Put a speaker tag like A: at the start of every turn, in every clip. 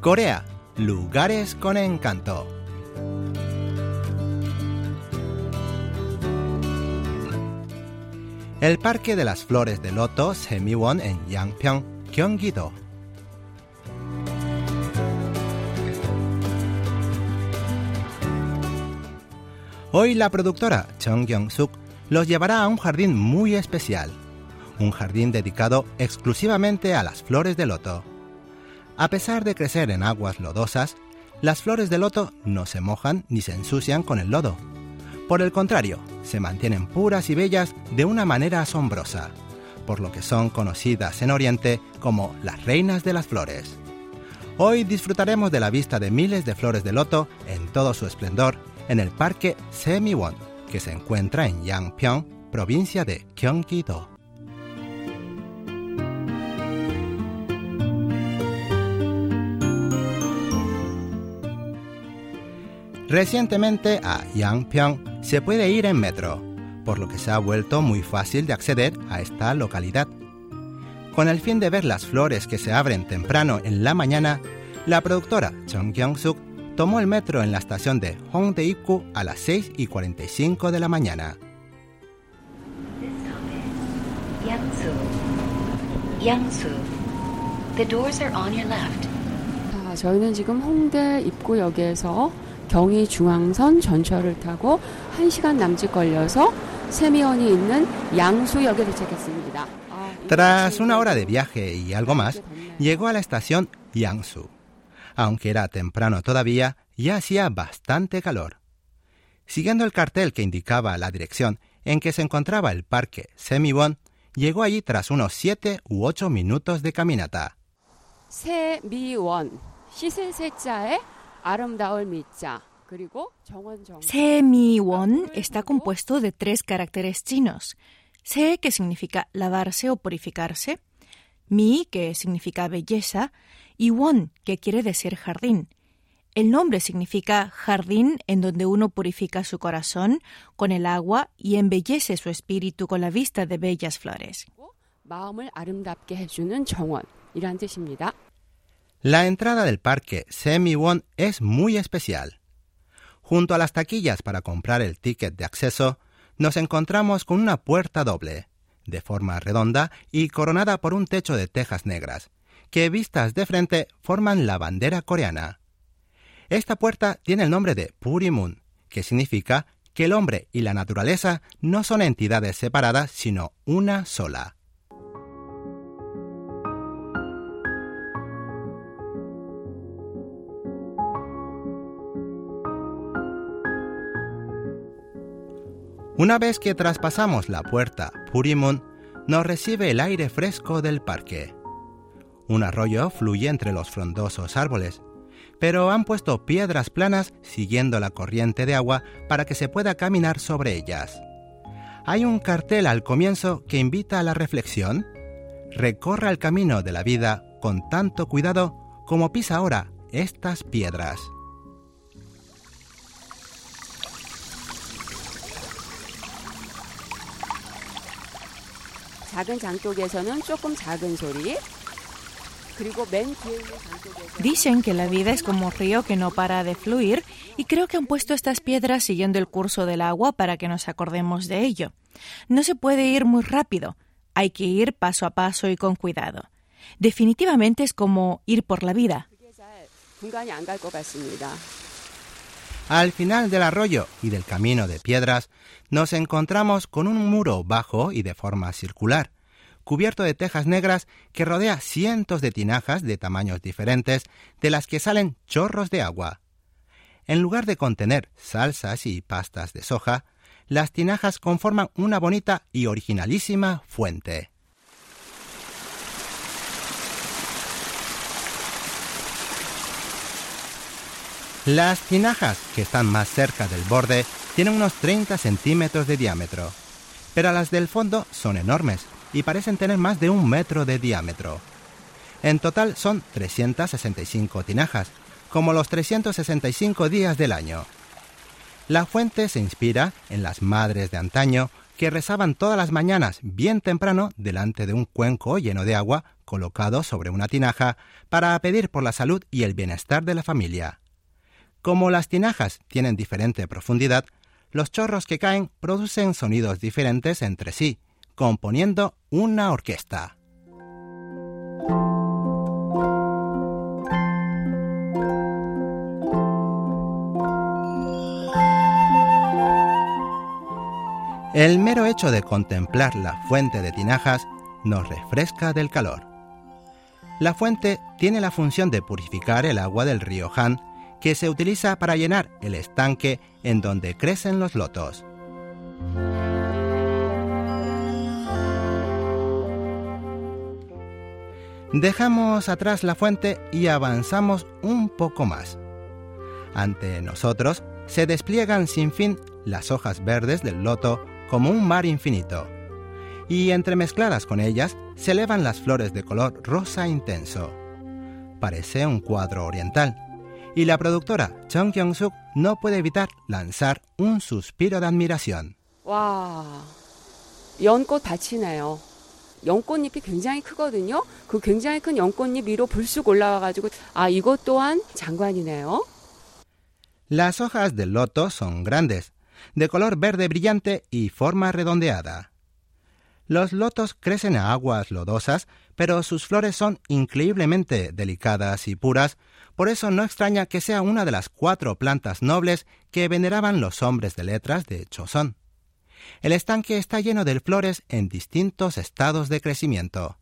A: Corea, lugares con encanto. El Parque de las Flores de Loto Semiwon en Yangpyeong, Gyeonggi-do. Hoy la productora Chung Kyung-suk los llevará a un jardín muy especial, un jardín dedicado exclusivamente a las flores de loto. A pesar de crecer en aguas lodosas, las flores de loto no se mojan ni se ensucian con el lodo. Por el contrario, se mantienen puras y bellas de una manera asombrosa, por lo que son conocidas en Oriente como las reinas de las flores. Hoy disfrutaremos de la vista de miles de flores de loto en todo su esplendor en el Parque Semiwon, que se encuentra en Yangpyeong, provincia de Gyeonggi-do. Recientemente a Yangpyeong se puede ir en metro, por lo que se ha vuelto muy fácil de acceder a esta localidad. Con el fin de ver las flores que se abren temprano en la mañana, la productora Chung Kyung-suk tomó el metro en la estación de Hongdae-ikku a las 6 y 45 de la mañana.
B: Yangsu. Yangsu. The doors are on your left.
C: 자, 저희는 지금 홍대 입구역에서 경의 중앙선 전철을 타고 1시간 남짓 걸려서 세미원이 있는 양수역에 도착했습니다. 아, 이
A: Tras una hora de viaje y algo más, llegó a la estación Yangsu. Aunque era temprano todavía, ya hacía bastante calor. Siguiendo el cartel que indicaba la dirección en que se encontraba el parque Semibon, llegó allí tras unos siete u ocho minutos de caminata.
C: Semibon.
D: Semiwon está compuesto de tres caracteres chinos. Se, que significa lavarse o purificarse, mi, que significa belleza, y que quiere decir jardín. El nombre significa jardín en donde uno purifica su corazón con el agua y embellece su espíritu con la vista de bellas flores.
A: La entrada del parque Semiwon es muy especial. Junto a las taquillas para comprar el ticket de acceso, nos encontramos con una puerta doble, de forma redonda y coronada por un techo de tejas negras, que vistas de frente forman la bandera coreana. Esta puerta tiene el nombre de Purimun, que significa que el hombre y la naturaleza no son entidades separadas, sino una sola. Una vez que traspasamos la puerta Purimun, nos recibe el aire fresco del parque. Un arroyo fluye entre los frondosos árboles, pero han puesto piedras planas siguiendo la corriente de agua para que se pueda caminar sobre ellas. Hay un cartel al comienzo que invita a la reflexión. Recorra el camino de la vida con tanto cuidado como pisa ahora estas piedras.
C: 작은 장독에서는 조금 작은 소리
D: Dicen que la vida es como un río que no para de fluir y creo que han puesto estas piedras siguiendo el curso del agua para que nos acordemos de ello. No se puede ir muy rápido, hay que ir paso a paso y con cuidado. Definitivamente es como ir por la vida.
A: Al final del arroyo y del camino de piedras, nos encontramos con un muro bajo y de forma circular cubierto de tejas negras que rodea cientos de tinajas de tamaños diferentes de las que salen chorros de agua. En lugar de contener salsas y pastas de soja, las tinajas conforman una bonita y originalísima fuente. Las tinajas, que están más cerca del borde, tienen unos 30 centímetros de diámetro, pero las del fondo son enormes y parecen tener más de un metro de diámetro. En total son 365 tinajas, como los 365 días del año. La fuente se inspira en las madres de antaño que rezaban todas las mañanas bien temprano delante de un cuenco lleno de agua colocado sobre una tinaja para pedir por la salud y el bienestar de la familia. Como las tinajas tienen diferente profundidad, los chorros que caen producen sonidos diferentes entre sí, componiendo una orquesta. El mero hecho de contemplar la fuente de tinajas nos refresca del calor. La fuente tiene la función de purificar el agua del río Han, que se utiliza para llenar el estanque en donde crecen los lotos. Dejamos atrás la fuente y avanzamos un poco más. Ante nosotros se despliegan sin fin las hojas verdes del loto como un mar infinito, y entremezcladas con ellas se elevan las flores de color rosa intenso. Parece un cuadro oriental, y la productora Chung Kyung-suk no puede evitar lanzar un suspiro de admiración.
C: 와, 연꽃 밭이네요. 연꽃잎이 굉장히 크거든요. 그 굉장히 큰 연꽃잎 위로 불쑥 올라와가지고 아 이것 또한 장관이네요.
A: Las hojas del loto son grandes, de color verde brillante y forma redondeada. Los lotos crecen a aguas lodosas, pero sus flores son increíblemente delicadas y puras, por eso no extraña que sea una de las cuatro plantas nobles que veneraban los hombres de letras de Choson. El estanque está lleno de flores en distintos estados de crecimiento.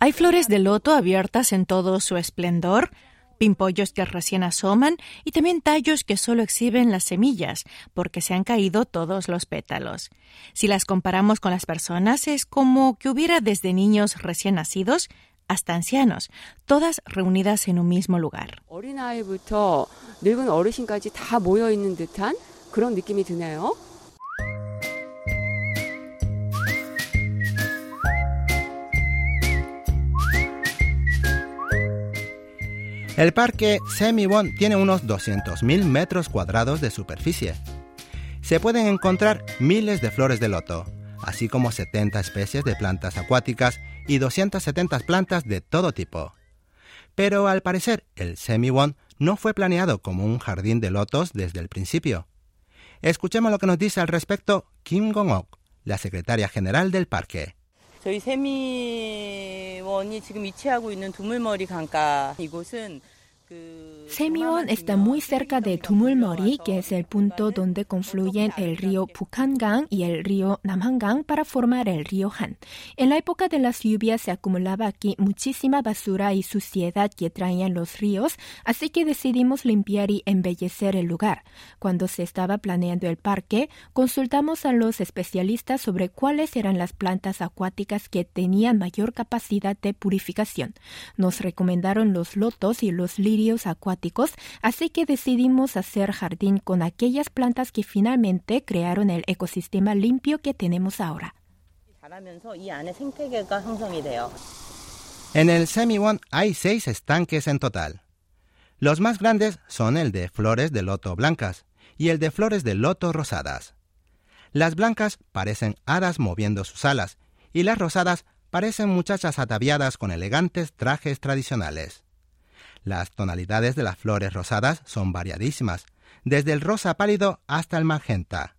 D: Hay flores de loto abiertas en todo su esplendor, pimpollos que recién asoman y también tallos que solo exhiben las semillas porque se han caído todos los pétalos. Si las comparamos con las personas es como que hubiera desde niños recién nacidos hasta ancianos, todas reunidas en un mismo lugar.
A: El parque Semiwon tiene unos 200.000 metros cuadrados de superficie. Se pueden encontrar miles de flores de loto, así como 70 especies de plantas acuáticas y 270 plantas de todo tipo. Pero al parecer, el Semiwon no fue planeado como un jardín de lotos desde el principio. Escuchemos lo que nos dice al respecto Kim Gong-ok, la secretaria general del parque.
E: 저희 세미원이 지금 위치하고 있는 두물머리 강가 이곳은 그
F: Semiwon está muy cerca de Tumulmori, que es el punto donde confluyen el río Bukhangang y el río Namhangang para formar el río Han. En la época de las lluvias se acumulaba aquí muchísima basura y suciedad que traían los ríos, así que decidimos limpiar y embellecer el lugar. Cuando se estaba planeando el parque, consultamos a los especialistas sobre cuáles eran las plantas acuáticas que tenían mayor capacidad de purificación. Nos recomendaron los lotos y los lirios lirios acuáticos, así que decidimos hacer jardín con aquellas plantas que finalmente crearon el ecosistema limpio que tenemos ahora.
A: En el Semiwon hay seis estanques en total. Los más grandes son el de flores de loto blancas y el de flores de loto rosadas. Las blancas parecen hadas moviendo sus alas y las rosadas parecen muchachas ataviadas con elegantes trajes tradicionales. Las tonalidades de las flores rosadas son variadísimas, desde el rosa pálido hasta el magenta.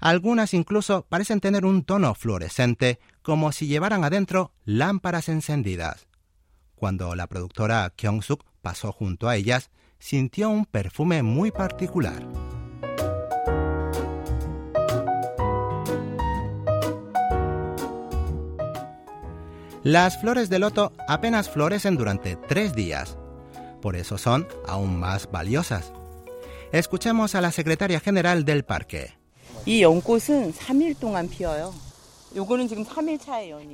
A: Algunas incluso parecen tener un tono fluorescente como si llevaran adentro lámparas encendidas. Cuando la productora Kyung-suk pasó junto a ellas, sintió un perfume muy particular. Las flores de loto apenas florecen durante tres días por eso son aún más valiosas. Escuchemos a la secretaria general del parque.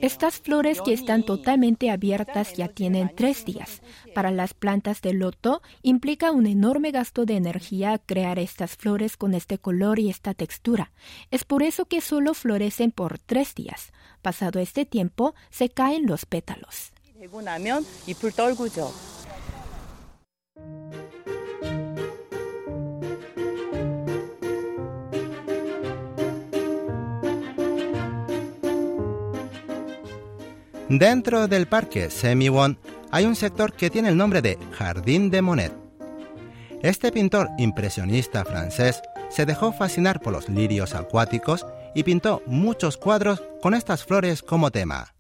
F: Estas flores que están totalmente abiertas ya tienen tres días. Para las plantas de loto implica un enorme gasto de energía crear estas flores con este color y esta textura. Es por eso que solo florecen por tres días. Pasado este tiempo se caen los pétalos.
A: Dentro del parque Semiwon hay un sector que tiene el nombre de Jardín de Monet. Este pintor impresionista francés se dejó fascinar por los lirios acuáticos y pintó muchos cuadros con estas flores como tema.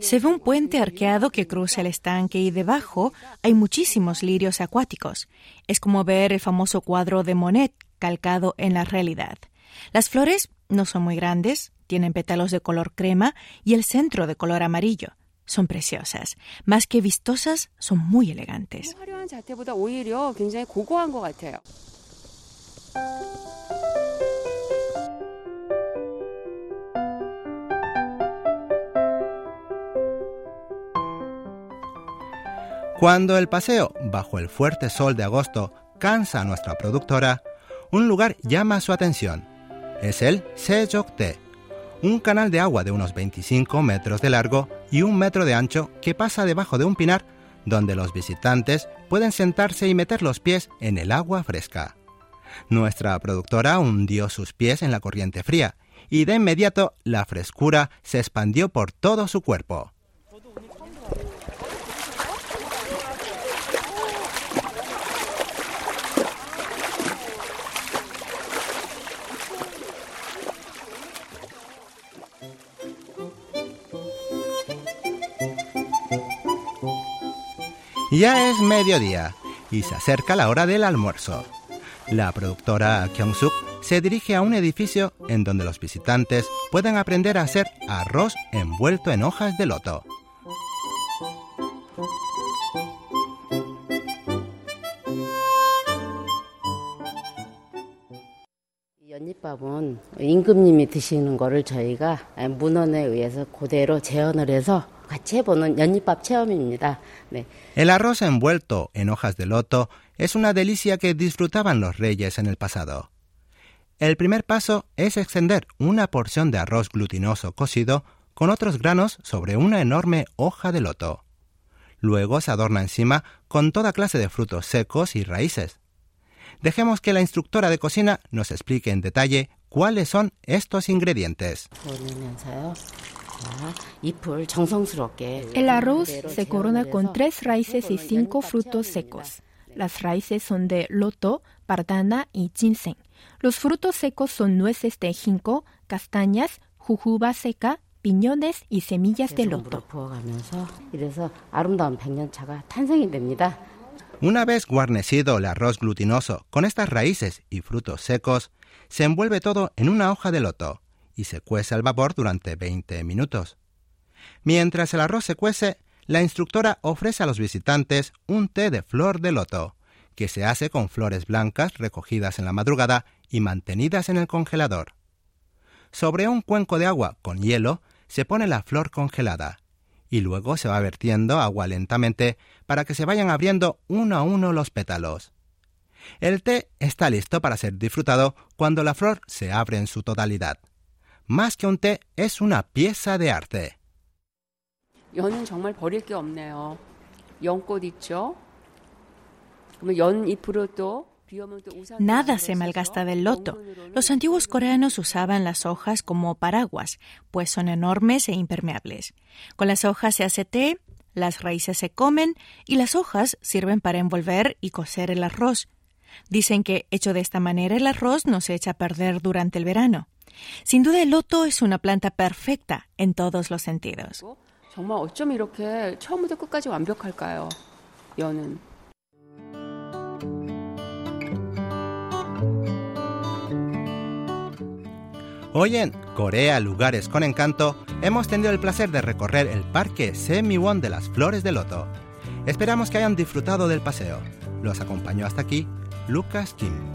D: Se ve un puente arqueado que cruza el estanque y debajo hay muchísimos lirios acuáticos. Es como ver el famoso cuadro de Monet calcado en la realidad. Las flores no son muy grandes, tienen pétalos de color crema y el centro de color amarillo. Son preciosas. Más que vistosas, son muy elegantes.
A: Cuando el paseo bajo el fuerte sol de agosto cansa a nuestra productora, un lugar llama su atención es el Sejokte, un canal de agua de unos 25 metros de largo y un metro de ancho que pasa debajo de un pinar donde los visitantes pueden sentarse y meter los pies en el agua fresca. Nuestra productora hundió sus pies en la corriente fría y de inmediato la frescura se expandió por todo su cuerpo. Ya es mediodía y se acerca la hora del almuerzo. La productora Kyung-suk se dirige a un edificio en donde los visitantes pueden aprender a hacer arroz envuelto en hojas de loto.
G: 임금님이 드시는 거를 저희가 문헌에 의해서 그대로 재현을 해서
A: el arroz envuelto en hojas de loto es una delicia que disfrutaban los reyes en el pasado. El primer paso es extender una porción de arroz glutinoso cocido con otros granos sobre una enorme hoja de loto. Luego se adorna encima con toda clase de frutos secos y raíces. Dejemos que la instructora de cocina nos explique en detalle cuáles son estos ingredientes.
F: El arroz se corona con tres raíces y cinco frutos secos. Las raíces son de loto, pardana y ginseng. Los frutos secos son nueces de ginkgo, castañas, jujuba seca, piñones y semillas de loto.
A: Una vez guarnecido el arroz glutinoso con estas raíces y frutos secos, se envuelve todo en una hoja de loto y se cuece al vapor durante 20 minutos. Mientras el arroz se cuece, la instructora ofrece a los visitantes un té de flor de loto, que se hace con flores blancas recogidas en la madrugada y mantenidas en el congelador. Sobre un cuenco de agua con hielo se pone la flor congelada y luego se va vertiendo agua lentamente para que se vayan abriendo uno a uno los pétalos. El té está listo para ser disfrutado cuando la flor se abre en su totalidad. Más que un té, es una pieza de arte.
D: Nada se malgasta del loto. Los antiguos coreanos usaban las hojas como paraguas, pues son enormes e impermeables. Con las hojas se hace té, las raíces se comen y las hojas sirven para envolver y cocer el arroz. Dicen que hecho de esta manera el arroz no se echa a perder durante el verano. Sin duda el loto es una planta perfecta en todos los sentidos.
A: Hoy en Corea Lugares con Encanto hemos tenido el placer de recorrer el parque Semiwon de las Flores de Loto. Esperamos que hayan disfrutado del paseo. Los acompañó hasta aquí Lucas Kim.